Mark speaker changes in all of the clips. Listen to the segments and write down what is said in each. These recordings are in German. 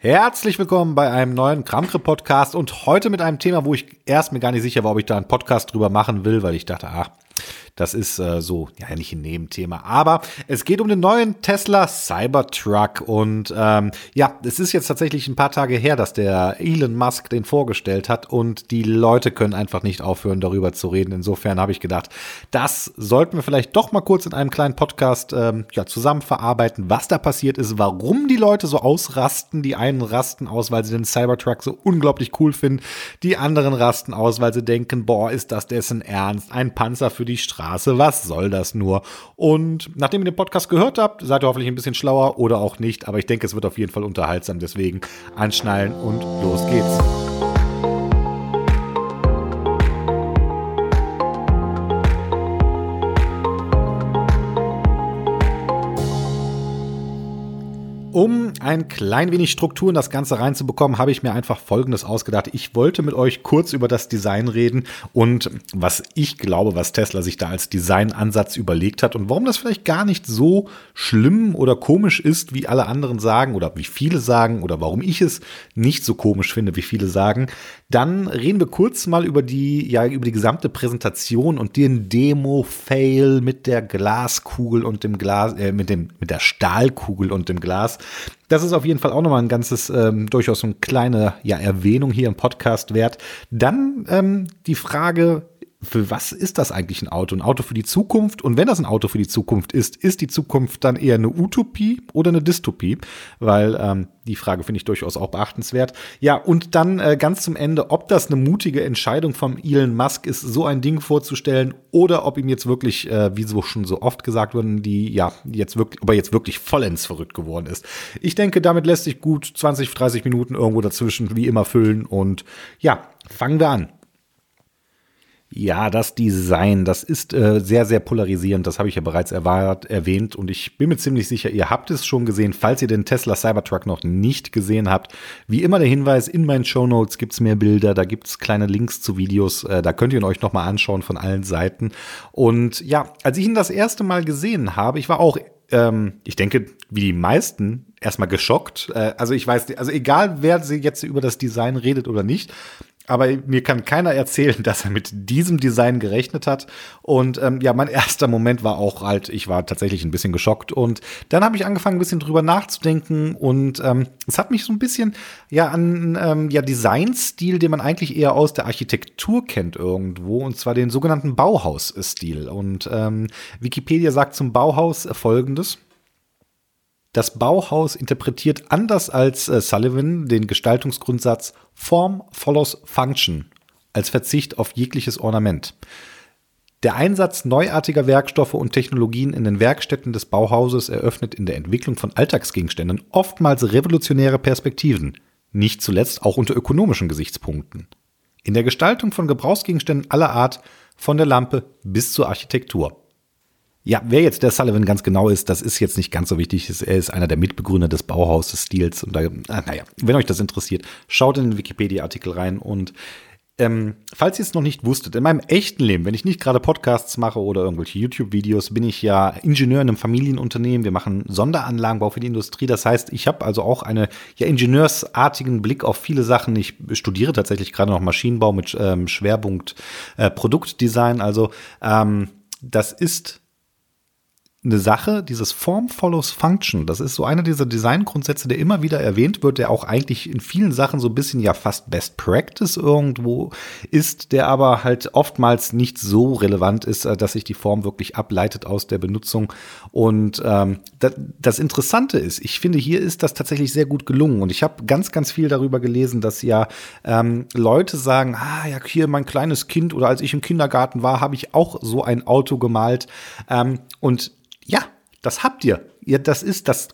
Speaker 1: Herzlich willkommen bei einem neuen Kramkre Podcast und heute mit einem Thema, wo ich erst mir gar nicht sicher war, ob ich da einen Podcast drüber machen will, weil ich dachte, ach, das ist äh, so, ja, nicht ein Nebenthema. Aber es geht um den neuen Tesla Cybertruck. Und ähm, ja, es ist jetzt tatsächlich ein paar Tage her, dass der Elon Musk den vorgestellt hat. Und die Leute können einfach nicht aufhören, darüber zu reden. Insofern habe ich gedacht, das sollten wir vielleicht doch mal kurz in einem kleinen Podcast ähm, ja, zusammen verarbeiten, was da passiert ist, warum die Leute so ausrasten. Die einen rasten aus, weil sie den Cybertruck so unglaublich cool finden. Die anderen rasten aus, weil sie denken, boah, ist das dessen Ernst? Ein Panzer für die Straße. Straße. Was soll das nur? Und nachdem ihr den Podcast gehört habt, seid ihr hoffentlich ein bisschen schlauer oder auch nicht. Aber ich denke, es wird auf jeden Fall unterhaltsam. Deswegen anschnallen und los geht's. Um ein klein wenig Struktur in das Ganze reinzubekommen, habe ich mir einfach Folgendes ausgedacht. Ich wollte mit euch kurz über das Design reden und was ich glaube, was Tesla sich da als Designansatz überlegt hat und warum das vielleicht gar nicht so schlimm oder komisch ist, wie alle anderen sagen oder wie viele sagen oder warum ich es nicht so komisch finde, wie viele sagen. Dann reden wir kurz mal über die, ja, über die gesamte Präsentation und den Demo-Fail mit der Glaskugel und dem Glas, äh, mit dem, mit der Stahlkugel und dem Glas. Das ist auf jeden Fall auch nochmal ein ganzes, ähm, durchaus so eine kleine ja, Erwähnung hier im Podcast wert. Dann ähm, die Frage, für was ist das eigentlich ein Auto? Ein Auto für die Zukunft? Und wenn das ein Auto für die Zukunft ist, ist die Zukunft dann eher eine Utopie oder eine Dystopie? Weil ähm, die Frage finde ich durchaus auch beachtenswert. Ja, und dann äh, ganz zum Ende, ob das eine mutige Entscheidung vom Elon Musk ist, so ein Ding vorzustellen, oder ob ihm jetzt wirklich, äh, wie so schon so oft gesagt wurden, die, ja, jetzt wirklich, ob er jetzt wirklich vollends verrückt geworden ist. Ich denke, damit lässt sich gut 20, 30 Minuten irgendwo dazwischen wie immer füllen. Und ja, fangen wir an. Ja, das Design, das ist äh, sehr, sehr polarisierend. Das habe ich ja bereits erwahrt, erwähnt. Und ich bin mir ziemlich sicher, ihr habt es schon gesehen. Falls ihr den Tesla Cybertruck noch nicht gesehen habt, wie immer der Hinweis, in meinen Show Notes gibt's mehr Bilder, da gibt's kleine Links zu Videos. Äh, da könnt ihr ihn euch nochmal anschauen von allen Seiten. Und ja, als ich ihn das erste Mal gesehen habe, ich war auch ähm, ich denke, wie die meisten, erstmal geschockt. Äh, also ich weiß, also egal wer sie jetzt über das Design redet oder nicht, aber mir kann keiner erzählen, dass er mit diesem Design gerechnet hat. Und ähm, ja, mein erster Moment war auch halt, ich war tatsächlich ein bisschen geschockt. Und dann habe ich angefangen, ein bisschen drüber nachzudenken. Und ähm, es hat mich so ein bisschen ja an ähm, ja Designstil, den man eigentlich eher aus der Architektur kennt irgendwo, und zwar den sogenannten Bauhaus-Stil. Und ähm, Wikipedia sagt zum Bauhaus folgendes. Das Bauhaus interpretiert anders als äh, Sullivan den Gestaltungsgrundsatz Form follows Function als Verzicht auf jegliches Ornament. Der Einsatz neuartiger Werkstoffe und Technologien in den Werkstätten des Bauhauses eröffnet in der Entwicklung von Alltagsgegenständen oftmals revolutionäre Perspektiven, nicht zuletzt auch unter ökonomischen Gesichtspunkten. In der Gestaltung von Gebrauchsgegenständen aller Art, von der Lampe bis zur Architektur. Ja, wer jetzt der Sullivan ganz genau ist, das ist jetzt nicht ganz so wichtig. Er ist einer der Mitbegründer des Bauhaus-Stils. Und da, ah, naja, wenn euch das interessiert, schaut in den Wikipedia-Artikel rein. Und ähm, falls ihr es noch nicht wusstet, in meinem echten Leben, wenn ich nicht gerade Podcasts mache oder irgendwelche YouTube-Videos, bin ich ja Ingenieur in einem Familienunternehmen. Wir machen Sonderanlagenbau für die Industrie. Das heißt, ich habe also auch einen ja, ingenieursartigen Blick auf viele Sachen. Ich studiere tatsächlich gerade noch Maschinenbau mit ähm, Schwerpunkt äh, Produktdesign. Also ähm, das ist eine Sache, dieses Form follows Function, das ist so einer dieser Designgrundsätze, der immer wieder erwähnt wird, der auch eigentlich in vielen Sachen so ein bisschen ja fast Best Practice irgendwo ist, der aber halt oftmals nicht so relevant ist, äh, dass sich die Form wirklich ableitet aus der Benutzung. Und ähm, das, das Interessante ist, ich finde, hier ist das tatsächlich sehr gut gelungen. Und ich habe ganz, ganz viel darüber gelesen, dass ja ähm, Leute sagen, ah ja, hier mein kleines Kind oder als ich im Kindergarten war, habe ich auch so ein Auto gemalt. Ähm, und ja, das habt ihr. ihr das ist das.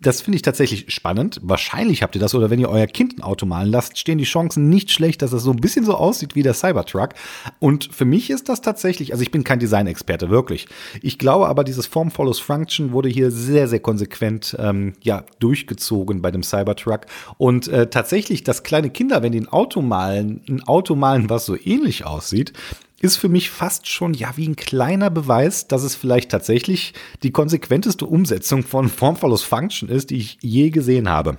Speaker 1: Das finde ich tatsächlich spannend. Wahrscheinlich habt ihr das oder wenn ihr euer Kind ein Auto malen lasst, stehen die Chancen nicht schlecht, dass es so ein bisschen so aussieht wie der Cybertruck. Und für mich ist das tatsächlich, also ich bin kein Designexperte, wirklich. Ich glaube aber, dieses Form follows Function wurde hier sehr, sehr konsequent ähm, ja, durchgezogen bei dem Cybertruck. Und äh, tatsächlich, dass kleine Kinder, wenn die ein Auto malen, ein Auto malen, was so ähnlich aussieht, ist für mich fast schon ja wie ein kleiner Beweis, dass es vielleicht tatsächlich die konsequenteste Umsetzung von Form follows Function ist, die ich je gesehen habe.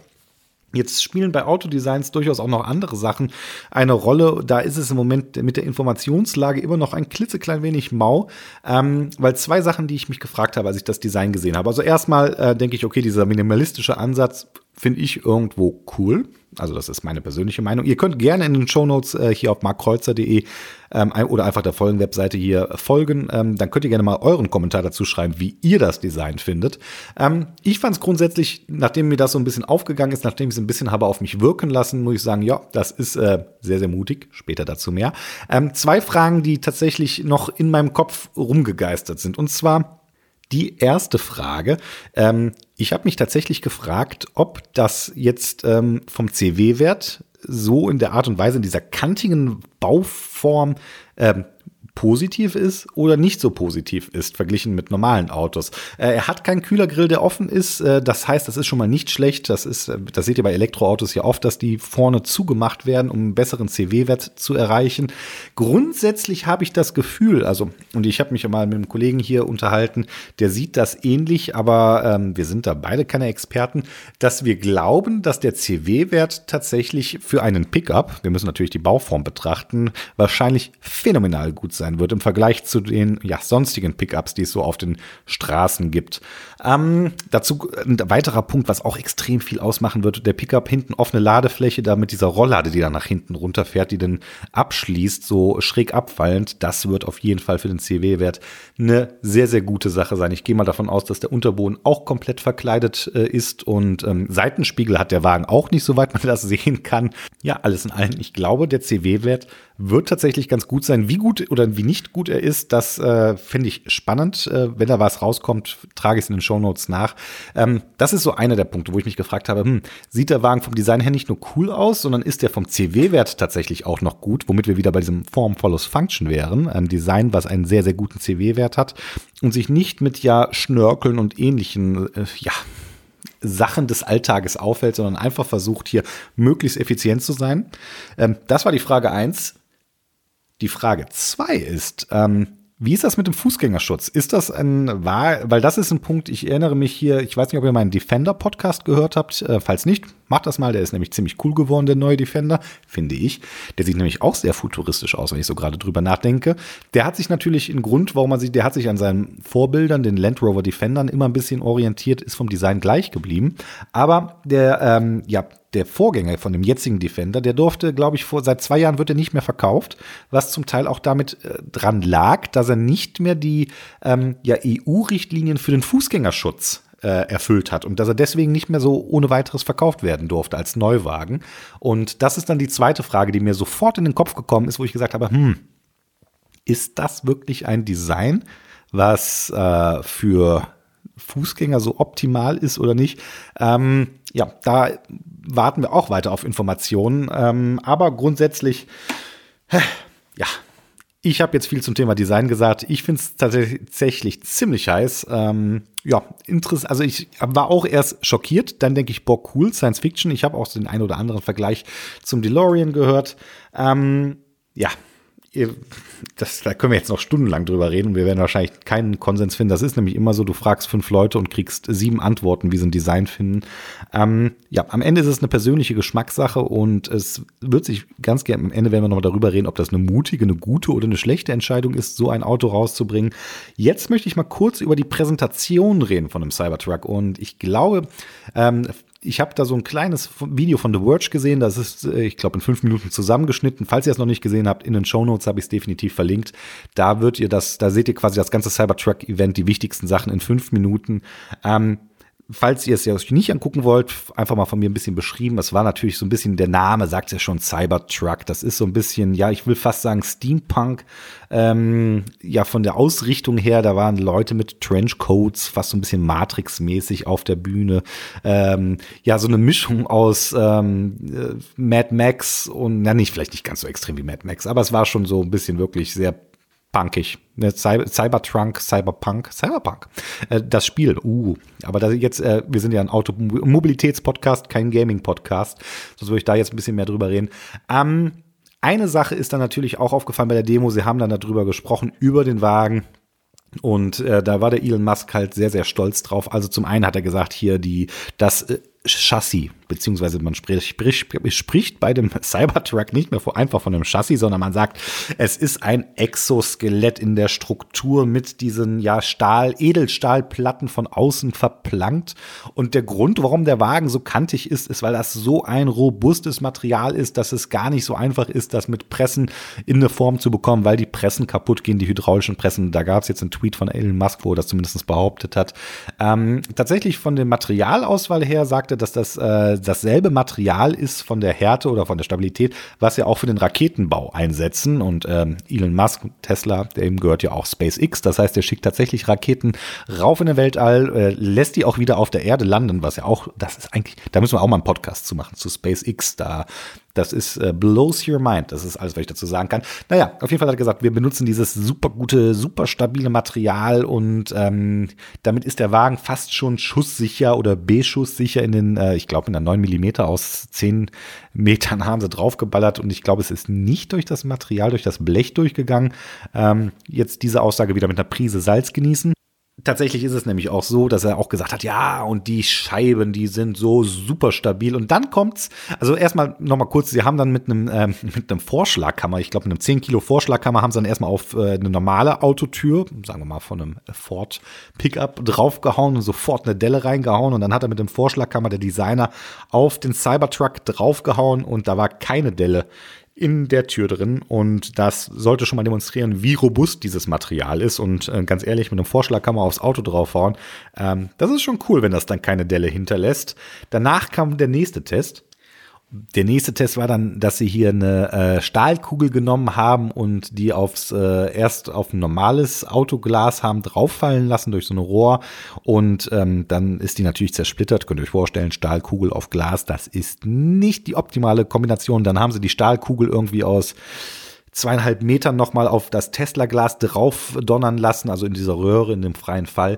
Speaker 1: Jetzt spielen bei Autodesigns durchaus auch noch andere Sachen eine Rolle. Da ist es im Moment mit der Informationslage immer noch ein klitzeklein wenig mau, ähm, weil zwei Sachen, die ich mich gefragt habe, als ich das Design gesehen habe. Also erstmal äh, denke ich, okay, dieser minimalistische Ansatz finde ich irgendwo cool. Also das ist meine persönliche Meinung. Ihr könnt gerne in den Shownotes äh, hier auf markkreuzer.de ähm, oder einfach der Folgen-Webseite hier folgen. Ähm, dann könnt ihr gerne mal euren Kommentar dazu schreiben, wie ihr das Design findet. Ähm, ich fand es grundsätzlich, nachdem mir das so ein bisschen aufgegangen ist, nachdem ich es ein bisschen habe auf mich wirken lassen, muss ich sagen, ja, das ist äh, sehr, sehr mutig. Später dazu mehr. Ähm, zwei Fragen, die tatsächlich noch in meinem Kopf rumgegeistert sind. Und zwar, die erste Frage. Ähm, ich habe mich tatsächlich gefragt, ob das jetzt ähm, vom CW-Wert so in der Art und Weise, in dieser kantigen Bauform ähm, positiv ist oder nicht so positiv ist, verglichen mit normalen Autos. Äh, er hat keinen Kühlergrill, der offen ist. Äh, das heißt, das ist schon mal nicht schlecht. Das ist, äh, das seht ihr bei Elektroautos ja oft, dass die vorne zugemacht werden, um einen besseren CW-Wert zu erreichen. Grundsätzlich habe ich das Gefühl, also, und ich habe mich ja mal mit einem Kollegen hier unterhalten, der sieht das ähnlich, aber ähm, wir sind da beide keine Experten, dass wir glauben, dass der CW-Wert tatsächlich für einen Pickup, wir müssen natürlich die Bauform betrachten, wahrscheinlich phänomenal gut sein sein wird im Vergleich zu den ja, sonstigen Pickups, die es so auf den Straßen gibt. Ähm, dazu ein weiterer Punkt, was auch extrem viel ausmachen wird, der Pickup hinten offene Ladefläche, da mit dieser Rolllade, die dann nach hinten runterfährt, die dann abschließt, so schräg abfallend, das wird auf jeden Fall für den CW-Wert eine sehr, sehr gute Sache sein. Ich gehe mal davon aus, dass der Unterboden auch komplett verkleidet äh, ist und ähm, Seitenspiegel hat der Wagen auch nicht, soweit man das sehen kann. Ja, alles in allem, ich glaube, der CW-Wert wird tatsächlich ganz gut sein. Wie gut oder wie nicht gut er ist, das äh, finde ich spannend. Äh, wenn da was rauskommt, trage ich es in den Shownotes nach. Ähm, das ist so einer der Punkte, wo ich mich gefragt habe, hm, sieht der Wagen vom Design her nicht nur cool aus, sondern ist der vom CW-Wert tatsächlich auch noch gut, womit wir wieder bei diesem Form follows Function wären. Ein Design, was einen sehr, sehr guten CW-Wert hat und sich nicht mit ja Schnörkeln und ähnlichen, äh, ja, Sachen des Alltages auffällt, sondern einfach versucht, hier möglichst effizient zu sein. Ähm, das war die Frage eins. Die Frage zwei ist, ähm, wie ist das mit dem Fußgängerschutz? Ist das ein wahr, weil das ist ein Punkt, ich erinnere mich hier, ich weiß nicht, ob ihr meinen Defender-Podcast gehört habt. Äh, falls nicht, macht das mal, der ist nämlich ziemlich cool geworden, der neue Defender, finde ich. Der sieht nämlich auch sehr futuristisch aus, wenn ich so gerade drüber nachdenke. Der hat sich natürlich einen Grund, warum man sich, der hat sich an seinen Vorbildern, den Land Rover Defendern, immer ein bisschen orientiert, ist vom Design gleich geblieben. Aber der, ähm, ja, der Vorgänger von dem jetzigen Defender, der durfte, glaube ich, vor seit zwei Jahren wird er nicht mehr verkauft, was zum Teil auch damit äh, dran lag, dass er nicht mehr die ähm, ja, EU-Richtlinien für den Fußgängerschutz äh, erfüllt hat und dass er deswegen nicht mehr so ohne weiteres verkauft werden durfte als Neuwagen. Und das ist dann die zweite Frage, die mir sofort in den Kopf gekommen ist, wo ich gesagt habe, hm, ist das wirklich ein Design, was äh, für Fußgänger so optimal ist oder nicht? Ähm, ja, da warten wir auch weiter auf Informationen. Ähm, aber grundsätzlich, ja, ich habe jetzt viel zum Thema Design gesagt. Ich finde es tatsächlich ziemlich heiß. Ähm, ja, interessant. Also ich war auch erst schockiert. Dann denke ich, boah, cool, Science Fiction. Ich habe auch den einen oder anderen Vergleich zum DeLorean gehört. Ähm, ja, das, da können wir jetzt noch stundenlang drüber reden. Wir werden wahrscheinlich keinen Konsens finden. Das ist nämlich immer so, du fragst fünf Leute und kriegst sieben Antworten, wie sie ein Design finden. Ähm, ja, am Ende ist es eine persönliche Geschmackssache und es wird sich ganz gerne, am Ende werden wir noch darüber reden, ob das eine mutige, eine gute oder eine schlechte Entscheidung ist, so ein Auto rauszubringen. Jetzt möchte ich mal kurz über die Präsentation reden von einem Cybertruck und ich glaube, ähm, ich habe da so ein kleines Video von The Verge gesehen. Das ist, äh, ich glaube, in fünf Minuten zusammengeschnitten. Falls ihr es noch nicht gesehen habt, in den Show Notes habe ich es definitiv verlinkt. Da wird ihr das, da seht ihr quasi das ganze Cybertruck-Event, die wichtigsten Sachen in fünf Minuten. Ähm, Falls ihr es euch nicht angucken wollt, einfach mal von mir ein bisschen beschrieben. Es war natürlich so ein bisschen, der Name sagt ja schon Cybertruck. Das ist so ein bisschen, ja, ich will fast sagen Steampunk. Ähm, ja, von der Ausrichtung her, da waren Leute mit Trenchcoats, fast so ein bisschen Matrix-mäßig auf der Bühne. Ähm, ja, so eine Mischung aus ähm, äh, Mad Max und, na, nicht, vielleicht nicht ganz so extrem wie Mad Max, aber es war schon so ein bisschen wirklich sehr punkig. Ne, Cybertrunk, Cyberpunk, Cyberpunk. Äh, das Spiel, uh. Aber da jetzt, äh, wir sind ja ein Automobilitätspodcast, kein Gaming-Podcast. Sonst würde ich da jetzt ein bisschen mehr drüber reden. Ähm, eine Sache ist dann natürlich auch aufgefallen bei der Demo. Sie haben dann darüber gesprochen, über den Wagen. Und äh, da war der Elon Musk halt sehr, sehr stolz drauf. Also zum einen hat er gesagt, hier die, das äh, Chassis, beziehungsweise man spricht, spricht, spricht bei dem Cybertruck nicht mehr einfach von einem Chassis, sondern man sagt, es ist ein Exoskelett in der Struktur mit diesen ja Stahl, Edelstahlplatten von außen verplankt. Und der Grund, warum der Wagen so kantig ist, ist, weil das so ein robustes Material ist, dass es gar nicht so einfach ist, das mit Pressen in eine Form zu bekommen, weil die Pressen kaputt gehen, die hydraulischen Pressen. Da gab es jetzt einen Tweet von Elon Musk, wo er das zumindest behauptet hat. Ähm, tatsächlich von der Materialauswahl her sagte, dass das äh, dasselbe Material ist von der Härte oder von der Stabilität, was ja auch für den Raketenbau einsetzen. Und ähm, Elon Musk, Tesla, dem gehört ja auch SpaceX. Das heißt, er schickt tatsächlich Raketen rauf in den Weltall, äh, lässt die auch wieder auf der Erde landen, was ja auch, das ist eigentlich, da müssen wir auch mal einen Podcast zu machen, zu SpaceX. Da das ist äh, blows your mind. Das ist alles, was ich dazu sagen kann. Naja, auf jeden Fall hat er gesagt, wir benutzen dieses super gute, super stabile Material und ähm, damit ist der Wagen fast schon schusssicher oder B-schusssicher in den, äh, ich glaube, in der 9 mm aus 10 Metern haben sie draufgeballert und ich glaube, es ist nicht durch das Material, durch das Blech durchgegangen. Ähm, jetzt diese Aussage wieder mit einer Prise Salz genießen. Tatsächlich ist es nämlich auch so, dass er auch gesagt hat, ja, und die Scheiben, die sind so super stabil. Und dann kommt's, also erstmal nochmal kurz, sie haben dann mit einem, ähm, mit einem Vorschlagkammer, ich glaube mit einem 10 Kilo Vorschlagkammer, haben sie dann erstmal auf äh, eine normale Autotür, sagen wir mal von einem Ford Pickup draufgehauen und sofort eine Delle reingehauen. Und dann hat er mit dem Vorschlagkammer der Designer auf den Cybertruck draufgehauen und da war keine Delle in der Tür drin und das sollte schon mal demonstrieren, wie robust dieses Material ist und äh, ganz ehrlich, mit einem Vorschlag kann man aufs Auto draufhauen. Ähm, das ist schon cool, wenn das dann keine Delle hinterlässt. Danach kam der nächste Test der nächste Test war dann, dass sie hier eine äh, Stahlkugel genommen haben und die aufs äh, erst auf ein normales Autoglas haben drauffallen lassen durch so ein Rohr und ähm, dann ist die natürlich zersplittert. Könnt ihr euch vorstellen, Stahlkugel auf Glas, das ist nicht die optimale Kombination. Dann haben sie die Stahlkugel irgendwie aus zweieinhalb Metern nochmal auf das Tesla-Glas drauf donnern lassen, also in dieser Röhre, in dem freien Fall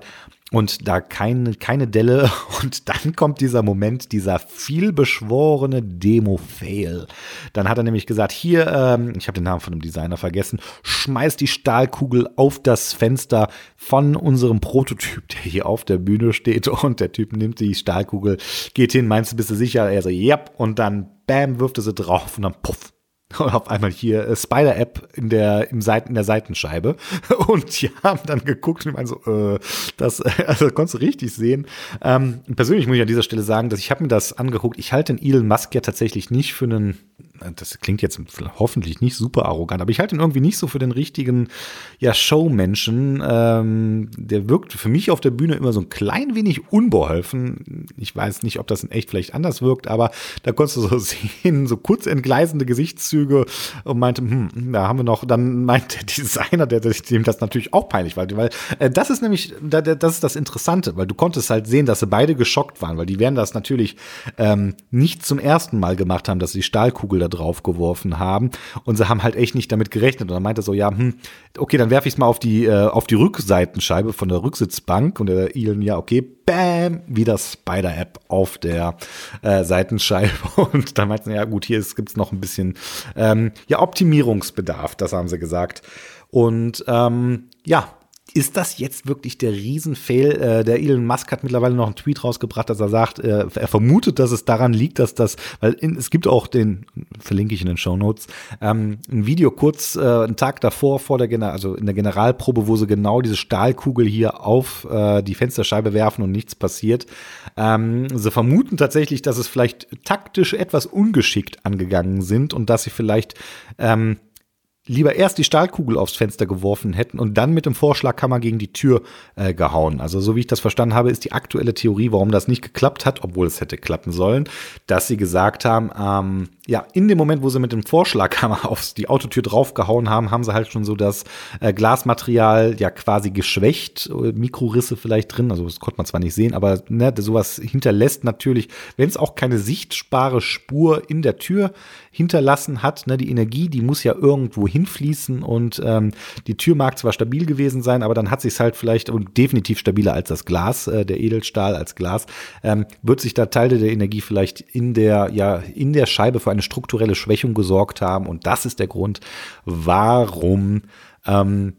Speaker 1: und da keine, keine Delle. Und dann kommt dieser Moment, dieser vielbeschworene Demo-Fail. Dann hat er nämlich gesagt, hier, ähm, ich habe den Namen von dem Designer vergessen, schmeiß die Stahlkugel auf das Fenster von unserem Prototyp, der hier auf der Bühne steht. Und der Typ nimmt die Stahlkugel, geht hin, meinst du, bist du sicher? Er so, yep. Und dann, bam, wirft er sie drauf und dann puff, und auf einmal hier äh, Spider-App in der, im Seiten, in der Seitenscheibe. Und die haben dann geguckt und ich meine so, äh, das, also konntest du richtig sehen. Ähm, persönlich muss ich an dieser Stelle sagen, dass ich habe mir das angeguckt. Ich halte den Elon Musk ja tatsächlich nicht für einen das klingt jetzt hoffentlich nicht super arrogant, aber ich halte ihn irgendwie nicht so für den richtigen ja, Showmenschen. Ähm, der wirkt für mich auf der Bühne immer so ein klein wenig unbeholfen. Ich weiß nicht, ob das in echt vielleicht anders wirkt, aber da konntest du so sehen, so kurz entgleisende Gesichtszüge und meinte, hm, da haben wir noch, dann meint der Designer, der, dem das natürlich auch peinlich war, weil äh, das ist nämlich, das ist das Interessante, weil du konntest halt sehen, dass sie beide geschockt waren, weil die werden das natürlich ähm, nicht zum ersten Mal gemacht haben, dass sie die Stahlkugel da drauf geworfen haben. Und sie haben halt echt nicht damit gerechnet. Und dann meinte er so, ja, hm, okay, dann werfe ich es mal auf die, äh, auf die Rückseitenscheibe von der Rücksitzbank. Und der Elon, ja, okay, bam, wie das Spider-App auf der äh, Seitenscheibe. Und dann meinten sie, ja gut, hier gibt es noch ein bisschen ähm, ja, Optimierungsbedarf, das haben sie gesagt. Und ähm, ja, ist das jetzt wirklich der Riesenfail? Äh, der Elon Musk hat mittlerweile noch einen Tweet rausgebracht, dass er sagt, äh, er vermutet, dass es daran liegt, dass das, weil es gibt auch den, verlinke ich in den Show Notes, ähm, ein Video kurz äh, einen Tag davor, vor der, also in der Generalprobe, wo sie genau diese Stahlkugel hier auf äh, die Fensterscheibe werfen und nichts passiert. Ähm, sie vermuten tatsächlich, dass es vielleicht taktisch etwas ungeschickt angegangen sind und dass sie vielleicht ähm, lieber erst die Stahlkugel aufs Fenster geworfen hätten und dann mit dem Vorschlagkammer gegen die Tür äh, gehauen. Also so wie ich das verstanden habe, ist die aktuelle Theorie, warum das nicht geklappt hat, obwohl es hätte klappen sollen, dass sie gesagt haben, ähm, ja, in dem Moment, wo sie mit dem Vorschlaghammer auf die Autotür draufgehauen haben, haben sie halt schon so das äh, Glasmaterial ja quasi geschwächt, äh, Mikrorisse vielleicht drin, also das konnte man zwar nicht sehen, aber ne, sowas hinterlässt natürlich, wenn es auch keine sichtbare Spur in der Tür hinterlassen hat, ne, die Energie, die muss ja irgendwo hinfließen und ähm, die Tür mag zwar stabil gewesen sein, aber dann hat sich halt vielleicht und definitiv stabiler als das Glas, äh, der Edelstahl als Glas, ähm, wird sich da Teile der Energie vielleicht in der ja in der Scheibe für eine strukturelle Schwächung gesorgt haben. Und das ist der Grund, warum ähm,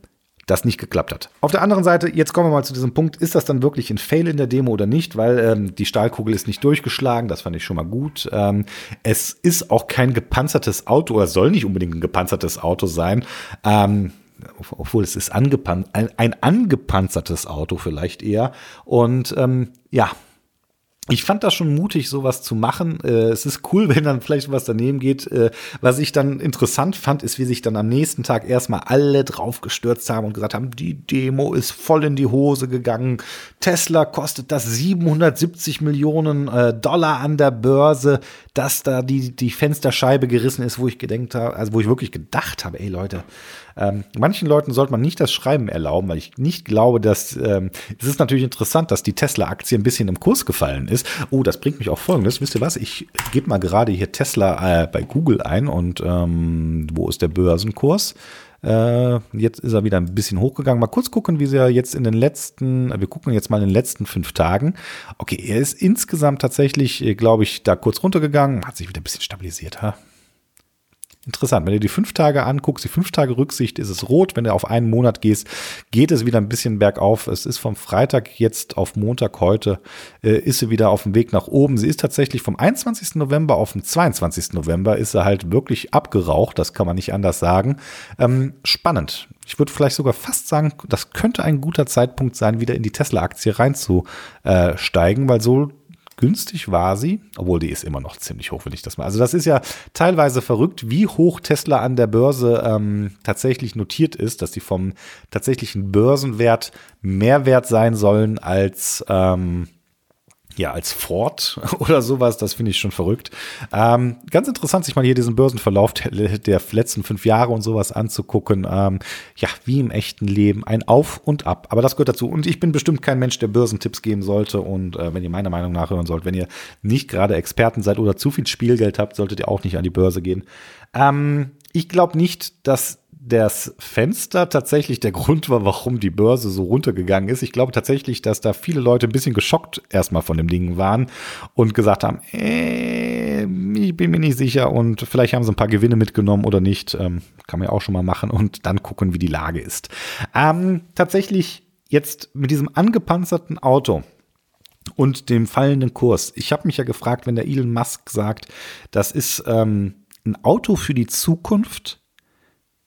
Speaker 1: das nicht geklappt hat. Auf der anderen Seite, jetzt kommen wir mal zu diesem Punkt, ist das dann wirklich ein Fail in der Demo oder nicht? Weil ähm, die Stahlkugel ist nicht durchgeschlagen, das fand ich schon mal gut. Ähm, es ist auch kein gepanzertes Auto, oder soll nicht unbedingt ein gepanzertes Auto sein. Ähm, obwohl es ist angepan ein, ein angepanzertes Auto vielleicht eher. Und ähm, ja, ich fand das schon mutig, sowas zu machen. Äh, es ist cool, wenn dann vielleicht was daneben geht. Äh, was ich dann interessant fand, ist, wie sich dann am nächsten Tag erstmal alle draufgestürzt haben und gesagt haben, die Demo ist voll in die Hose gegangen. Tesla kostet das 770 Millionen äh, Dollar an der Börse, dass da die, die Fensterscheibe gerissen ist, wo ich gedenkt habe, also wo ich wirklich gedacht habe, ey Leute, ähm, manchen Leuten sollte man nicht das Schreiben erlauben, weil ich nicht glaube, dass ähm, es ist natürlich interessant, dass die Tesla-Aktie ein bisschen im Kurs gefallen ist. Oh, das bringt mich auf Folgendes. Wisst ihr was? Ich gebe mal gerade hier Tesla äh, bei Google ein und ähm, wo ist der Börsenkurs? Äh, jetzt ist er wieder ein bisschen hochgegangen. Mal kurz gucken, wie sie jetzt in den letzten, wir gucken jetzt mal in den letzten fünf Tagen. Okay, er ist insgesamt tatsächlich, äh, glaube ich, da kurz runtergegangen, hat sich wieder ein bisschen stabilisiert. Ha? Interessant, wenn du die fünf Tage anguckst, die fünf Tage Rücksicht ist es rot. Wenn du auf einen Monat gehst, geht es wieder ein bisschen bergauf. Es ist vom Freitag jetzt auf Montag heute, äh, ist sie wieder auf dem Weg nach oben. Sie ist tatsächlich vom 21. November auf den 22. November ist sie halt wirklich abgeraucht. Das kann man nicht anders sagen. Ähm, spannend. Ich würde vielleicht sogar fast sagen, das könnte ein guter Zeitpunkt sein, wieder in die Tesla-Aktie reinzusteigen, weil so günstig war sie, obwohl die ist immer noch ziemlich hoch, wenn ich das mal. Also das ist ja teilweise verrückt, wie hoch Tesla an der Börse ähm, tatsächlich notiert ist, dass die vom tatsächlichen Börsenwert mehr wert sein sollen als ähm, ja, als Ford oder sowas, das finde ich schon verrückt. Ähm, ganz interessant, sich mal hier diesen Börsenverlauf der, der letzten fünf Jahre und sowas anzugucken. Ähm, ja, wie im echten Leben, ein Auf und Ab. Aber das gehört dazu. Und ich bin bestimmt kein Mensch, der Börsentipps geben sollte. Und äh, wenn ihr meine Meinung nachhören sollt, wenn ihr nicht gerade Experten seid oder zu viel Spielgeld habt, solltet ihr auch nicht an die Börse gehen. Ähm, ich glaube nicht, dass das Fenster tatsächlich der Grund war, warum die Börse so runtergegangen ist. Ich glaube tatsächlich, dass da viele Leute ein bisschen geschockt erstmal von dem Ding waren und gesagt haben, äh, ich bin mir nicht sicher und vielleicht haben sie ein paar Gewinne mitgenommen oder nicht. Ähm, kann man ja auch schon mal machen und dann gucken, wie die Lage ist. Ähm, tatsächlich jetzt mit diesem angepanzerten Auto und dem fallenden Kurs. Ich habe mich ja gefragt, wenn der Elon Musk sagt, das ist ähm, ein Auto für die Zukunft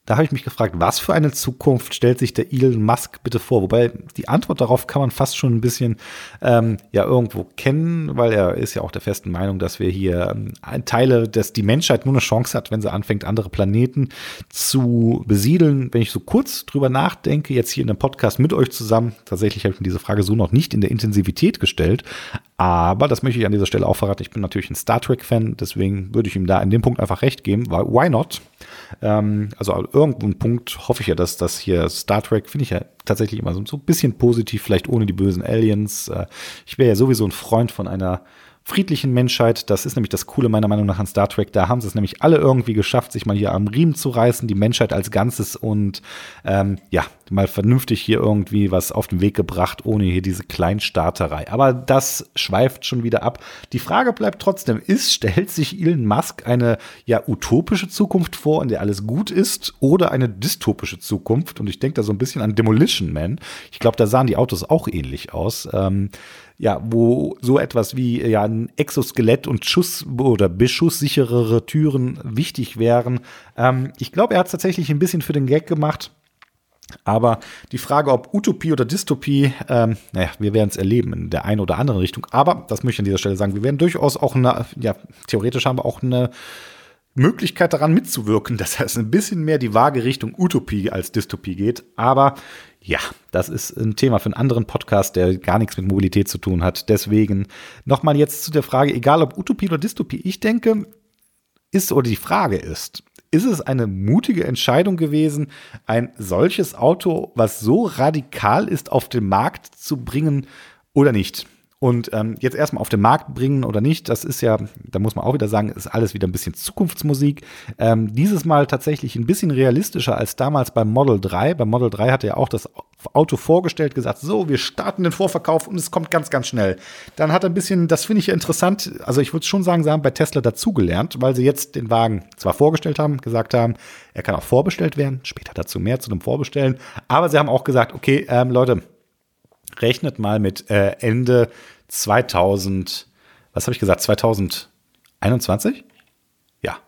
Speaker 1: da habe ich mich gefragt, was für eine Zukunft stellt sich der Elon Musk bitte vor? Wobei die Antwort darauf kann man fast schon ein bisschen ähm, ja irgendwo kennen, weil er ist ja auch der festen Meinung, dass wir hier ähm, Teile, dass die Menschheit nur eine Chance hat, wenn sie anfängt, andere Planeten zu besiedeln. Wenn ich so kurz drüber nachdenke, jetzt hier in dem Podcast mit euch zusammen, tatsächlich habe ich mir diese Frage so noch nicht in der Intensivität gestellt, aber das möchte ich an dieser Stelle auch verraten. Ich bin natürlich ein Star Trek-Fan, deswegen würde ich ihm da in dem Punkt einfach recht geben, weil why not? Ähm, also irgendeinen Punkt hoffe ich ja, dass das hier Star Trek, finde ich ja tatsächlich immer so, so ein bisschen positiv, vielleicht ohne die bösen Aliens. Äh, ich wäre ja sowieso ein Freund von einer friedlichen Menschheit. Das ist nämlich das Coole meiner Meinung nach an Star Trek. Da haben sie es nämlich alle irgendwie geschafft, sich mal hier am Riemen zu reißen, die Menschheit als Ganzes und ähm, ja, mal vernünftig hier irgendwie was auf den Weg gebracht, ohne hier diese Kleinstaaterei. Aber das schweift schon wieder ab. Die Frage bleibt trotzdem, ist, stellt sich Elon Musk eine ja utopische Zukunft vor, in der alles gut ist, oder eine dystopische Zukunft? Und ich denke da so ein bisschen an Demolition Man. Ich glaube, da sahen die Autos auch ähnlich aus. Ähm, ja, wo so etwas wie ja ein Exoskelett und Schuss- oder beschusssicherere Türen wichtig wären. Ähm, ich glaube, er hat es tatsächlich ein bisschen für den Gag gemacht. Aber die Frage, ob Utopie oder Dystopie, ähm, naja, wir werden es erleben in der einen oder anderen Richtung. Aber, das möchte ich an dieser Stelle sagen, wir werden durchaus auch eine, ja, theoretisch haben wir auch eine Möglichkeit daran mitzuwirken, dass es ein bisschen mehr die vage Richtung Utopie als Dystopie geht. Aber ja, das ist ein Thema für einen anderen Podcast, der gar nichts mit Mobilität zu tun hat. Deswegen nochmal jetzt zu der Frage, egal ob Utopie oder Dystopie, ich denke, ist oder die Frage ist, ist es eine mutige Entscheidung gewesen, ein solches Auto, was so radikal ist, auf den Markt zu bringen oder nicht? Und ähm, jetzt erstmal auf den Markt bringen oder nicht, das ist ja, da muss man auch wieder sagen, ist alles wieder ein bisschen Zukunftsmusik. Ähm, dieses Mal tatsächlich ein bisschen realistischer als damals beim Model 3. Beim Model 3 hat er auch das Auto vorgestellt, gesagt, so, wir starten den Vorverkauf und es kommt ganz, ganz schnell. Dann hat er ein bisschen, das finde ich ja interessant, also ich würde schon sagen, sie haben bei Tesla dazugelernt, weil sie jetzt den Wagen zwar vorgestellt haben, gesagt haben, er kann auch vorbestellt werden, später dazu mehr zu einem Vorbestellen, aber sie haben auch gesagt, okay, ähm, Leute, rechnet mal mit äh, Ende 2000, was habe ich gesagt, 2021? Ja,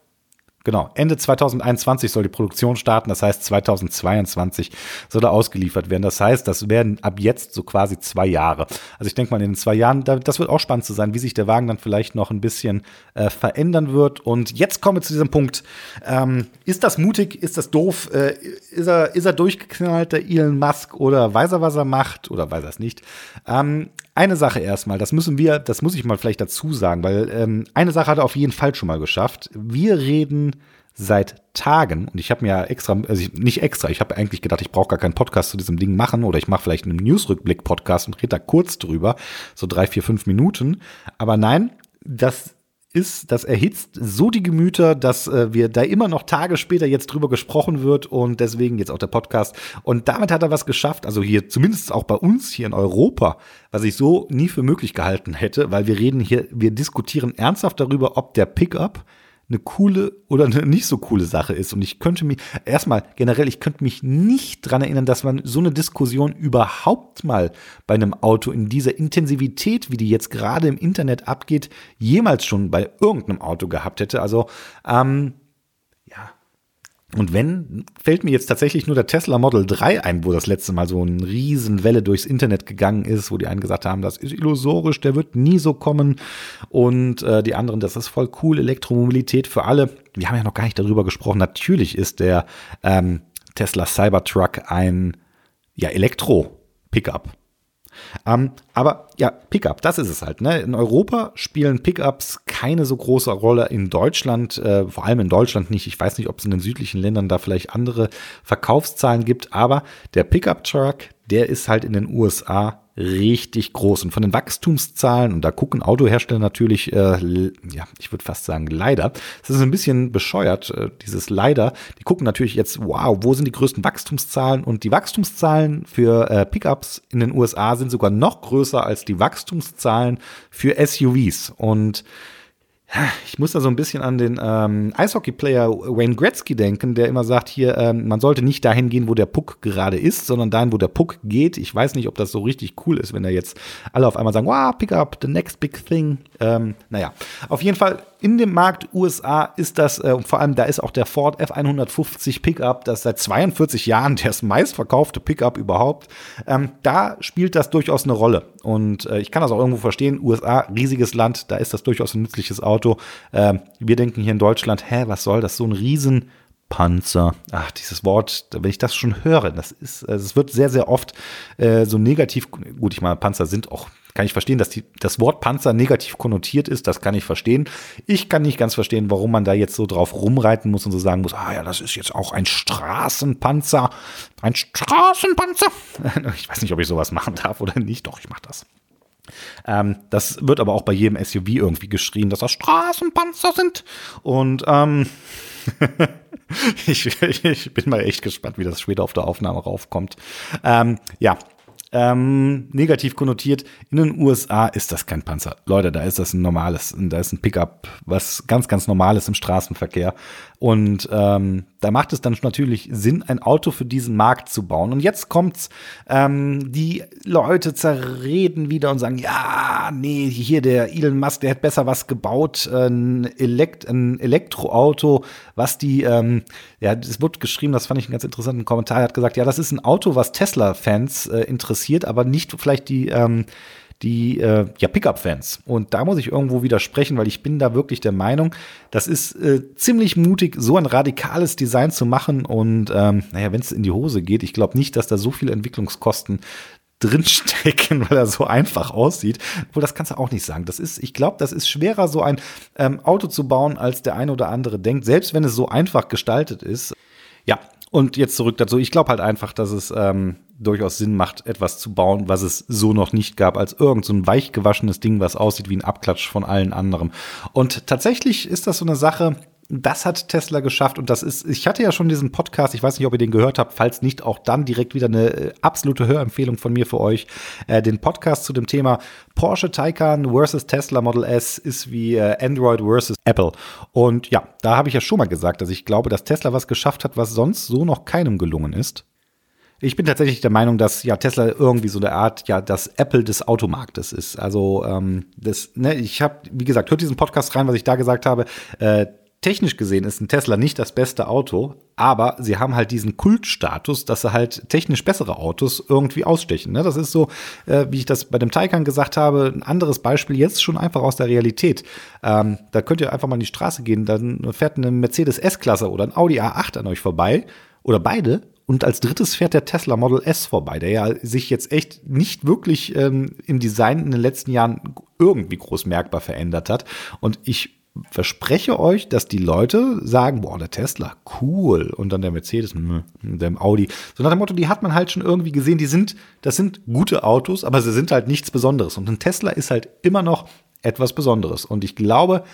Speaker 1: genau. Ende 2021 soll die Produktion starten, das heißt 2022 soll er ausgeliefert werden. Das heißt, das werden ab jetzt so quasi zwei Jahre. Also ich denke mal, in den zwei Jahren, das wird auch spannend zu sein, wie sich der Wagen dann vielleicht noch ein bisschen äh, verändern wird. Und jetzt kommen wir zu diesem Punkt. Ähm, ist das mutig? Ist das doof? Äh, ist, er, ist er durchgeknallt, der Elon Musk, oder weiß er, was er macht, oder weiß er es nicht? Ähm, eine Sache erstmal, das müssen wir, das muss ich mal vielleicht dazu sagen, weil ähm, eine Sache hat er auf jeden Fall schon mal geschafft. Wir reden seit Tagen und ich habe mir ja extra, also ich, nicht extra, ich habe eigentlich gedacht, ich brauche gar keinen Podcast zu diesem Ding machen oder ich mache vielleicht einen Newsrückblick-Podcast und rede da kurz drüber, so drei, vier, fünf Minuten. Aber nein, das ist, das erhitzt so die Gemüter, dass äh, wir da immer noch Tage später jetzt drüber gesprochen wird und deswegen jetzt auch der Podcast. Und damit hat er was geschafft, also hier zumindest auch bei uns hier in Europa, was ich so nie für möglich gehalten hätte, weil wir reden hier, wir diskutieren ernsthaft darüber, ob der Pickup eine coole oder eine nicht so coole Sache ist. Und ich könnte mich, erstmal generell, ich könnte mich nicht dran erinnern, dass man so eine Diskussion überhaupt mal bei einem Auto in dieser Intensivität, wie die jetzt gerade im Internet abgeht, jemals schon bei irgendeinem Auto gehabt hätte. Also, ähm, und wenn, fällt mir jetzt tatsächlich nur der Tesla Model 3 ein, wo das letzte Mal so eine Riesenwelle durchs Internet gegangen ist, wo die einen gesagt haben, das ist illusorisch, der wird nie so kommen. Und äh, die anderen, das ist voll cool, Elektromobilität für alle. Wir haben ja noch gar nicht darüber gesprochen. Natürlich ist der ähm, Tesla Cybertruck ein ja, Elektro-Pickup. Ähm, aber ja, Pickup, das ist es halt. Ne? In Europa spielen Pickups keine so große Rolle. In Deutschland, äh, vor allem in Deutschland nicht. Ich weiß nicht, ob es in den südlichen Ländern da vielleicht andere Verkaufszahlen gibt, aber der Pickup-Truck, der ist halt in den USA richtig groß. Und von den Wachstumszahlen, und da gucken Autohersteller natürlich, äh, ja, ich würde fast sagen, leider. Es ist ein bisschen bescheuert, äh, dieses leider. Die gucken natürlich jetzt, wow, wo sind die größten Wachstumszahlen? Und die Wachstumszahlen für äh, Pickups in den USA sind sogar noch größer als die Wachstumszahlen für SUVs. Und ich muss da so ein bisschen an den ähm, Eishockey-Player Wayne Gretzky denken, der immer sagt, hier, ähm, man sollte nicht dahin gehen, wo der Puck gerade ist, sondern dahin, wo der Puck geht. Ich weiß nicht, ob das so richtig cool ist, wenn da jetzt alle auf einmal sagen, wow, pick up the next big thing. Ähm, naja, auf jeden Fall in dem Markt USA ist das, äh, vor allem da ist auch der Ford F150 Pickup, das seit 42 Jahren das meistverkaufte Pickup überhaupt. Ähm, da spielt das durchaus eine Rolle. Und äh, ich kann das auch irgendwo verstehen. USA, riesiges Land, da ist das durchaus ein nützliches Auto. Äh, wir denken hier in Deutschland, hä, was soll das? So ein riesen Panzer. Ach, dieses Wort, wenn ich das schon höre, das ist, es wird sehr, sehr oft äh, so negativ. Gut, ich meine, Panzer sind auch kann ich verstehen, dass die, das Wort Panzer negativ konnotiert ist, das kann ich verstehen. Ich kann nicht ganz verstehen, warum man da jetzt so drauf rumreiten muss und so sagen muss, ah ja, das ist jetzt auch ein Straßenpanzer. Ein Straßenpanzer. Ich weiß nicht, ob ich sowas machen darf oder nicht, doch, ich mache das. Ähm, das wird aber auch bei jedem SUV irgendwie geschrien, dass das Straßenpanzer sind. Und ähm, ich, ich, bin mal echt gespannt, wie das später auf der Aufnahme raufkommt. Ähm, ja, ähm, negativ konnotiert. In den USA ist das kein Panzer. Leute, da ist das ein normales, da ist ein Pickup, was ganz, ganz normales im Straßenverkehr. Und ähm, da macht es dann natürlich Sinn, ein Auto für diesen Markt zu bauen. Und jetzt kommt's, ähm, die Leute zerreden wieder und sagen, ja, nee, hier der Elon Musk, der hat besser was gebaut, ein, Elekt ein Elektroauto, was die, ähm, ja, es wird geschrieben, das fand ich einen ganz interessanten Kommentar, er hat gesagt, ja, das ist ein Auto, was Tesla-Fans äh, interessiert, aber nicht vielleicht die, ähm, die äh, ja, Pickup-Fans. Und da muss ich irgendwo widersprechen, weil ich bin da wirklich der Meinung, das ist äh, ziemlich mutig, so ein radikales Design zu machen. Und ähm, naja, wenn es in die Hose geht, ich glaube nicht, dass da so viele Entwicklungskosten drinstecken, weil er so einfach aussieht. Obwohl, das kannst du auch nicht sagen. Das ist, ich glaube, das ist schwerer, so ein ähm, Auto zu bauen, als der eine oder andere denkt, selbst wenn es so einfach gestaltet ist. Ja, und jetzt zurück dazu. Ich glaube halt einfach, dass es, ähm, durchaus Sinn macht, etwas zu bauen, was es so noch nicht gab, als irgend so ein weichgewaschenes Ding, was aussieht wie ein Abklatsch von allen anderen. Und tatsächlich ist das so eine Sache, das hat Tesla geschafft und das ist, ich hatte ja schon diesen Podcast, ich weiß nicht, ob ihr den gehört habt, falls nicht, auch dann direkt wieder eine äh, absolute Hörempfehlung von mir für euch. Äh, den Podcast zu dem Thema Porsche Taycan versus Tesla Model S ist wie äh, Android versus Apple. Und ja, da habe ich ja schon mal gesagt, dass ich glaube, dass Tesla was geschafft hat, was sonst so noch keinem gelungen ist. Ich bin tatsächlich der Meinung, dass ja Tesla irgendwie so eine Art ja das Apple des Automarktes ist. Also ähm, das, ne, ich habe, wie gesagt, hört diesen Podcast rein, was ich da gesagt habe. Äh, technisch gesehen ist ein Tesla nicht das beste Auto, aber sie haben halt diesen Kultstatus, dass sie halt technisch bessere Autos irgendwie ausstechen. Ne? Das ist so, äh, wie ich das bei dem Taycan gesagt habe, ein anderes Beispiel jetzt schon einfach aus der Realität. Ähm, da könnt ihr einfach mal in die Straße gehen, dann fährt eine Mercedes S-Klasse oder ein Audi A8 an euch vorbei oder beide und als drittes fährt der Tesla Model S vorbei, der ja sich jetzt echt nicht wirklich ähm, im Design in den letzten Jahren irgendwie groß merkbar verändert hat. Und ich verspreche euch, dass die Leute sagen, boah, der Tesla, cool. Und dann der Mercedes, mh, der Audi. So nach dem Motto, die hat man halt schon irgendwie gesehen, die sind, das sind gute Autos, aber sie sind halt nichts Besonderes. Und ein Tesla ist halt immer noch etwas Besonderes. Und ich glaube,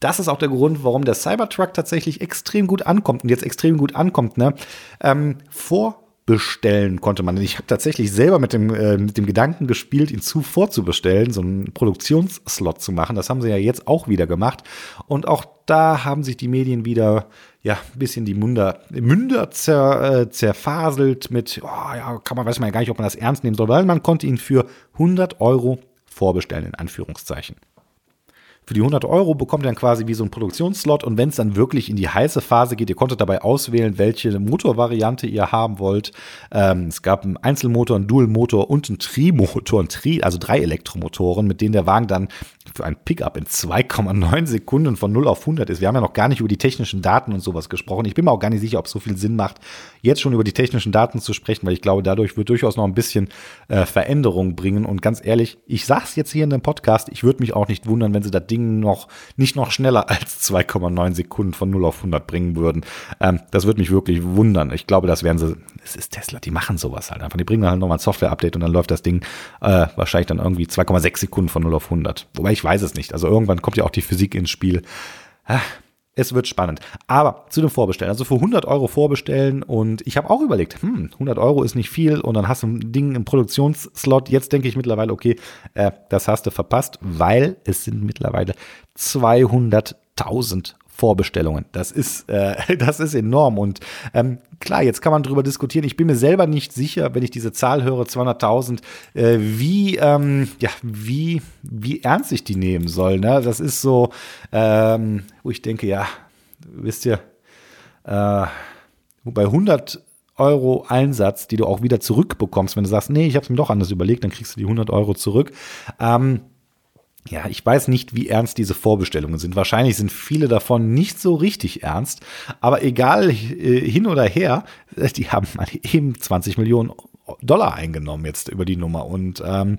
Speaker 1: das ist auch der Grund, warum der Cybertruck tatsächlich extrem gut ankommt und jetzt extrem gut ankommt. Ne? Ähm, vor bestellen konnte man. Ich habe tatsächlich selber mit dem, äh, mit dem Gedanken gespielt, ihn zu vorzubestellen, so einen Produktionsslot zu machen. Das haben sie ja jetzt auch wieder gemacht. Und auch da haben sich die Medien wieder ja ein bisschen die Münder, Münder zer, äh, zerfaselt mit, oh, ja, kann man, weiß man ja gar nicht, ob man das ernst nehmen soll, weil man konnte ihn für 100 Euro vorbestellen, in Anführungszeichen. Für die 100 Euro bekommt ihr dann quasi wie so ein Produktionsslot und wenn es dann wirklich in die heiße Phase geht, ihr konntet dabei auswählen, welche Motorvariante ihr haben wollt. Ähm, es gab einen Einzelmotor, einen Dualmotor und einen Trimotor, ein Tri, also drei Elektromotoren, mit denen der Wagen dann für ein Pickup in 2,9 Sekunden von 0 auf 100 ist. Wir haben ja noch gar nicht über die technischen Daten und sowas gesprochen. Ich bin mir auch gar nicht sicher, ob es so viel Sinn macht, jetzt schon über die technischen Daten zu sprechen, weil ich glaube, dadurch wird durchaus noch ein bisschen äh, Veränderung bringen. Und ganz ehrlich, ich sag's jetzt hier in dem Podcast, ich würde mich auch nicht wundern, wenn sie das Ding noch nicht noch schneller als 2,9 Sekunden von 0 auf 100 bringen würden. Ähm, das würde mich wirklich wundern. Ich glaube, das werden sie, es ist Tesla, die machen sowas halt einfach. Die bringen halt nochmal ein Software-Update und dann läuft das Ding äh, wahrscheinlich dann irgendwie 2,6 Sekunden von 0 auf 100. Wobei ich weiß es nicht. Also irgendwann kommt ja auch die Physik ins Spiel. Ah, es wird spannend. Aber zu dem Vorbestellen. Also für 100 Euro vorbestellen und ich habe auch überlegt, hm, 100 Euro ist nicht viel und dann hast du ein Ding im Produktionsslot. Jetzt denke ich mittlerweile, okay, äh, das hast du verpasst, weil es sind mittlerweile 200.000 Vorbestellungen. Das ist, äh, das ist enorm. Und ähm, klar, jetzt kann man darüber diskutieren. Ich bin mir selber nicht sicher, wenn ich diese Zahl höre, 200.000, äh, wie, ähm, ja, wie, wie ernst ich die nehmen soll. Ne? Das ist so, ähm, wo ich denke, ja, wisst ihr, äh, bei 100 Euro Einsatz, die du auch wieder zurückbekommst, wenn du sagst, nee, ich habe es mir doch anders überlegt, dann kriegst du die 100 Euro zurück. Ähm, ja, ich weiß nicht, wie ernst diese Vorbestellungen sind. Wahrscheinlich sind viele davon nicht so richtig ernst. Aber egal, äh, hin oder her, äh, die haben mal eben 20 Millionen Dollar eingenommen jetzt über die Nummer. Und ähm,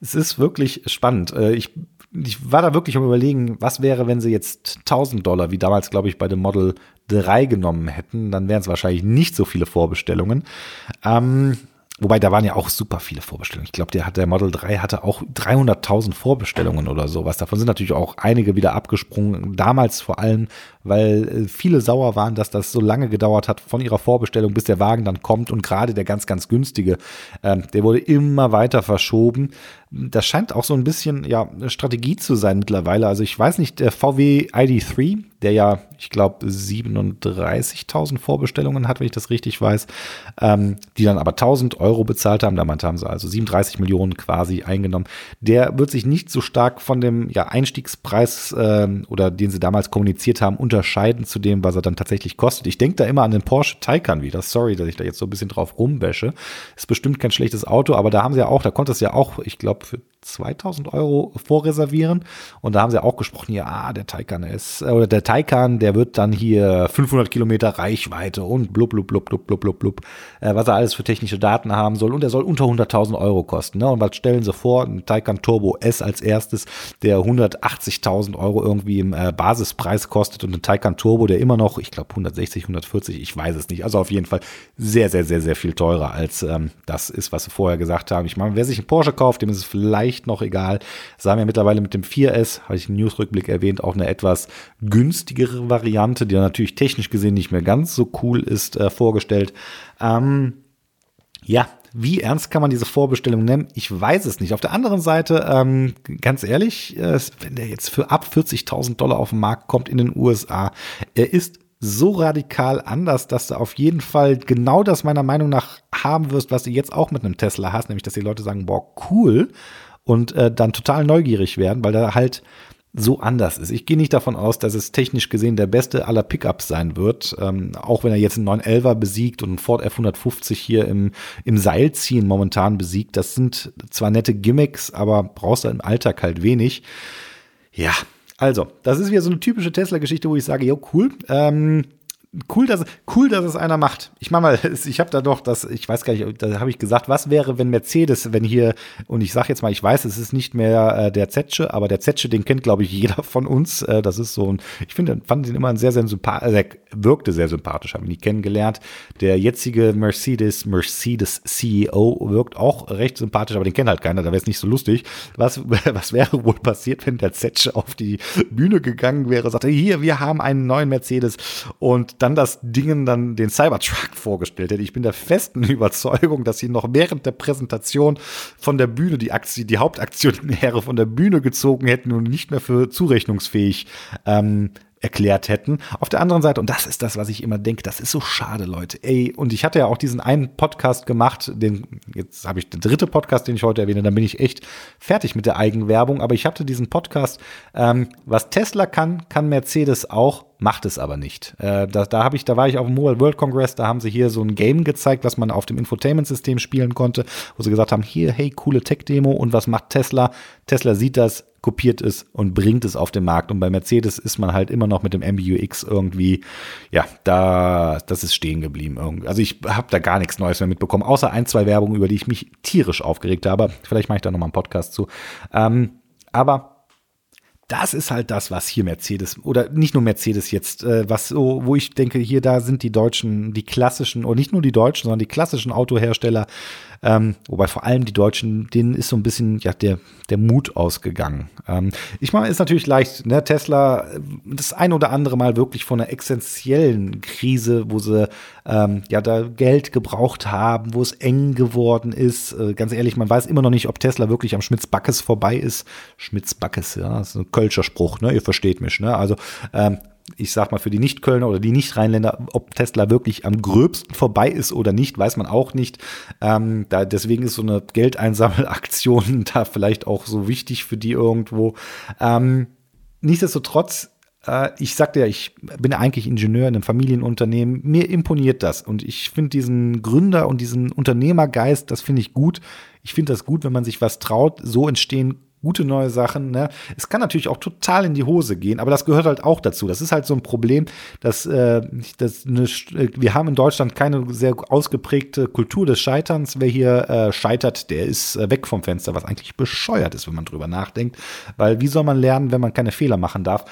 Speaker 1: es ist wirklich spannend. Äh, ich, ich war da wirklich am überlegen, was wäre, wenn sie jetzt 1000 Dollar, wie damals, glaube ich, bei dem Model 3 genommen hätten. Dann wären es wahrscheinlich nicht so viele Vorbestellungen. Ähm, Wobei, da waren ja auch super viele Vorbestellungen. Ich glaube, der hat der Model 3 hatte auch 300.000 Vorbestellungen oder sowas. Davon sind natürlich auch einige wieder abgesprungen. Damals vor allem, weil äh, viele sauer waren, dass das so lange gedauert hat von ihrer Vorbestellung, bis der Wagen dann kommt. Und gerade der ganz, ganz günstige, äh, der wurde immer weiter verschoben das scheint auch so ein bisschen ja Strategie zu sein mittlerweile. Also ich weiß nicht, der VW ID3, der ja, ich glaube, 37.000 Vorbestellungen hat, wenn ich das richtig weiß, ähm, die dann aber 1000 Euro bezahlt haben. Damit haben sie also 37 Millionen quasi eingenommen. Der wird sich nicht so stark von dem ja, Einstiegspreis äh, oder den sie damals kommuniziert haben unterscheiden zu dem, was er dann tatsächlich kostet. Ich denke da immer an den Porsche Taycan wieder. Sorry, dass ich da jetzt so ein bisschen drauf rumbäsche. Ist bestimmt kein schlechtes Auto, aber da haben sie ja auch, da konnte es ja auch, ich glaube, für 2000 Euro vorreservieren. Und da haben sie auch gesprochen, ja, ah, der Taycan ist, äh, oder der Taycan, der wird dann hier 500 Kilometer Reichweite und blub, blub, blub, blub, blub, blub, blub, äh, was er alles für technische Daten haben soll. Und er soll unter 100.000 Euro kosten. Ne? Und was stellen sie vor? Ein Taycan Turbo S als erstes, der 180.000 Euro irgendwie im äh, Basispreis kostet und ein Taycan Turbo, der immer noch, ich glaube 160, 140, ich weiß es nicht. Also auf jeden Fall sehr, sehr, sehr, sehr viel teurer als ähm, das ist, was sie vorher gesagt haben. Ich meine, wer sich einen Porsche kauft, dem ist es vielleicht noch egal. Sagen wir mittlerweile mit dem 4S, habe ich im Newsrückblick erwähnt, auch eine etwas günstigere Variante, die natürlich technisch gesehen nicht mehr ganz so cool ist, äh, vorgestellt. Ähm, ja, wie ernst kann man diese Vorbestellung nennen? Ich weiß es nicht. Auf der anderen Seite, ähm, ganz ehrlich, äh, wenn der jetzt für ab 40.000 Dollar auf den Markt kommt in den USA, er ist so radikal anders, dass du auf jeden Fall genau das meiner Meinung nach haben wirst, was du jetzt auch mit einem Tesla hast, nämlich dass die Leute sagen, boah, cool und äh, dann total neugierig werden, weil da halt so anders ist. Ich gehe nicht davon aus, dass es technisch gesehen der beste aller Pickups sein wird, ähm, auch wenn er jetzt einen 911er besiegt und einen Ford F150 hier im, im Seilziehen momentan besiegt. Das sind zwar nette Gimmicks, aber brauchst du im Alltag halt wenig. Ja, also, das ist wieder so eine typische Tesla-Geschichte, wo ich sage, jo, cool. Ähm, cool, dass, cool, dass es einer macht. Ich mach mal, ich habe da doch das, ich weiß gar nicht, da habe ich gesagt, was wäre, wenn Mercedes, wenn hier, und ich sage jetzt mal, ich weiß, es ist nicht mehr äh, der Zetsche, aber der Zetsche, den kennt, glaube ich, jeder von uns. Äh, das ist so ein, ich finde, fand ihn immer ein sehr, sehr sympathisch, also er wirkte sehr sympathisch, habe ihn nie kennengelernt. Der jetzige Mercedes, Mercedes CEO wirkt auch recht sympathisch, aber den kennt halt keiner, da wäre es nicht so lustig. Was, was wäre wohl passiert, wenn der Zetsche auf die Bühne gegangen wäre, sagte, hier, wir haben einen neuen Mercedes und dann das Ding dann den Cybertruck vorgestellt hätte. Ich bin der festen Überzeugung, dass sie noch während der Präsentation von der Bühne die Aktie, die Hauptaktionäre von der Bühne gezogen hätten und nicht mehr für zurechnungsfähig ähm, erklärt hätten. Auf der anderen Seite, und das ist das, was ich immer denke, das ist so schade, Leute. Ey, und ich hatte ja auch diesen einen Podcast gemacht, den, jetzt habe ich den dritte Podcast, den ich heute erwähne, dann bin ich echt fertig mit der Eigenwerbung, aber ich hatte diesen Podcast, ähm, was Tesla kann, kann Mercedes auch, macht es aber nicht. Äh, da da habe ich, da war ich auf dem Mobile World Congress, da haben sie hier so ein Game gezeigt, was man auf dem Infotainment-System spielen konnte, wo sie gesagt haben, hier, hey, coole Tech-Demo und was macht Tesla? Tesla sieht das, kopiert es und bringt es auf den Markt. Und bei Mercedes ist man halt immer noch mit dem MBUX irgendwie, ja, da, das ist stehen geblieben. Also ich habe da gar nichts Neues mehr mitbekommen, außer ein, zwei Werbungen, über die ich mich tierisch aufgeregt habe. Vielleicht mache ich da nochmal einen Podcast zu. Ähm, aber das ist halt das, was hier Mercedes oder nicht nur Mercedes jetzt, äh, was so, wo ich denke, hier da sind die Deutschen, die klassischen, und nicht nur die Deutschen, sondern die klassischen Autohersteller, ähm, wobei vor allem die Deutschen, denen ist so ein bisschen ja der, der Mut ausgegangen. Ähm, ich meine, ist natürlich leicht, ne? Tesla das ein oder andere Mal wirklich von einer essentiellen Krise, wo sie ähm, ja da Geld gebraucht haben, wo es eng geworden ist. Äh, ganz ehrlich, man weiß immer noch nicht, ob Tesla wirklich am Schmitz-Backes vorbei ist. Schmitz-Backes, ja, das ist ein Kölscher Spruch, ne? Ihr versteht mich, ne? Also ähm, ich sag mal, für die Nicht-Kölner oder die Nicht-Rheinländer, ob Tesla wirklich am gröbsten vorbei ist oder nicht, weiß man auch nicht. Ähm, da, deswegen ist so eine Geldeinsammelaktion da vielleicht auch so wichtig für die irgendwo. Ähm, nichtsdestotrotz, äh, ich sagte ja, ich bin eigentlich Ingenieur in einem Familienunternehmen. Mir imponiert das und ich finde diesen Gründer und diesen Unternehmergeist, das finde ich gut. Ich finde das gut, wenn man sich was traut. So entstehen gute neue Sachen. Ne? Es kann natürlich auch total in die Hose gehen, aber das gehört halt auch dazu. Das ist halt so ein Problem, dass, äh, dass eine, wir haben in Deutschland keine sehr ausgeprägte Kultur des Scheiterns. Wer hier äh, scheitert, der ist äh, weg vom Fenster, was eigentlich bescheuert ist, wenn man drüber nachdenkt. Weil wie soll man lernen, wenn man keine Fehler machen darf?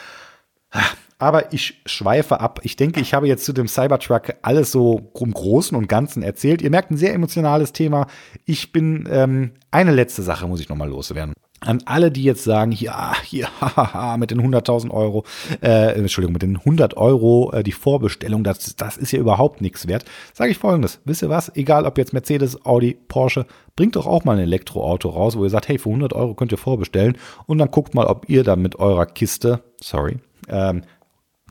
Speaker 1: Aber ich schweife ab. Ich denke, ich habe jetzt zu dem Cybertruck alles so im Großen und Ganzen erzählt. Ihr merkt ein sehr emotionales Thema. Ich bin, ähm, eine letzte Sache muss ich nochmal loswerden an alle, die jetzt sagen, ja, hier, hahaha, mit den 100.000 Euro, äh, Entschuldigung, mit den 100 Euro äh, die Vorbestellung, das, das ist ja überhaupt nichts wert, sage ich folgendes, wisst ihr was, egal ob jetzt Mercedes, Audi, Porsche, bringt doch auch mal ein Elektroauto raus, wo ihr sagt, hey, für 100 Euro könnt ihr vorbestellen und dann guckt mal, ob ihr dann mit eurer Kiste, sorry, ähm,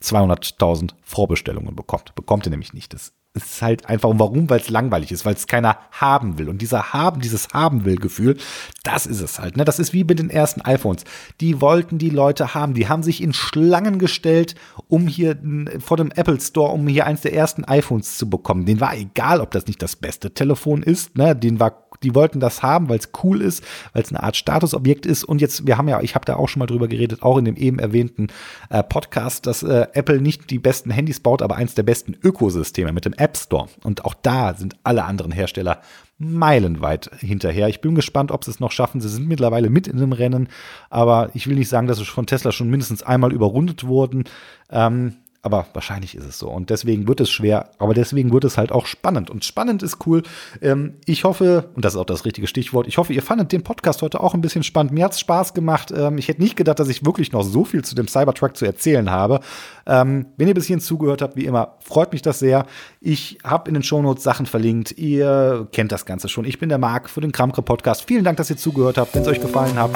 Speaker 1: 200.000 Vorbestellungen bekommt. Bekommt ihr nämlich nicht. Das es ist halt einfach, warum? Weil es langweilig ist, weil es keiner haben will. Und dieser haben, dieses haben will Gefühl, das ist es halt. Ne? Das ist wie mit den ersten iPhones. Die wollten die Leute haben. Die haben sich in Schlangen gestellt, um hier vor dem Apple Store, um hier eins der ersten iPhones zu bekommen. Den war egal, ob das nicht das beste Telefon ist. Ne? Den war die wollten das haben, weil es cool ist, weil es eine Art Statusobjekt ist. Und jetzt, wir haben ja, ich habe da auch schon mal drüber geredet, auch in dem eben erwähnten äh, Podcast, dass äh, Apple nicht die besten Handys baut, aber eins der besten Ökosysteme mit dem App Store. Und auch da sind alle anderen Hersteller meilenweit hinterher. Ich bin gespannt, ob sie es noch schaffen. Sie sind mittlerweile mit in dem Rennen, aber ich will nicht sagen, dass sie von Tesla schon mindestens einmal überrundet wurden. Ähm, aber wahrscheinlich ist es so. Und deswegen wird es schwer, aber deswegen wird es halt auch spannend. Und spannend ist cool. Ähm, ich hoffe, und das ist auch das richtige Stichwort, ich hoffe, ihr fandet den Podcast heute auch ein bisschen spannend. Mir hat es Spaß gemacht. Ähm, ich hätte nicht gedacht, dass ich wirklich noch so viel zu dem Cybertruck zu erzählen habe. Ähm, wenn ihr bis hierhin zugehört habt, wie immer, freut mich das sehr. Ich habe in den Shownotes Sachen verlinkt. Ihr kennt das Ganze schon. Ich bin der Marc für den Kramkre Podcast. Vielen Dank, dass ihr zugehört habt. Wenn es euch gefallen hat,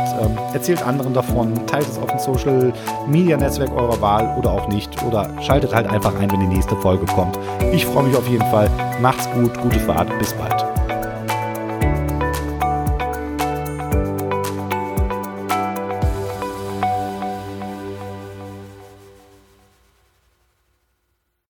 Speaker 1: erzählt anderen davon, teilt es auf dem Social Media Netzwerk eurer Wahl oder auch nicht. Oder schaltet halt einfach ein, wenn die nächste Folge kommt. Ich freue mich auf jeden Fall. Macht's gut, gute Fahrt, bis bald.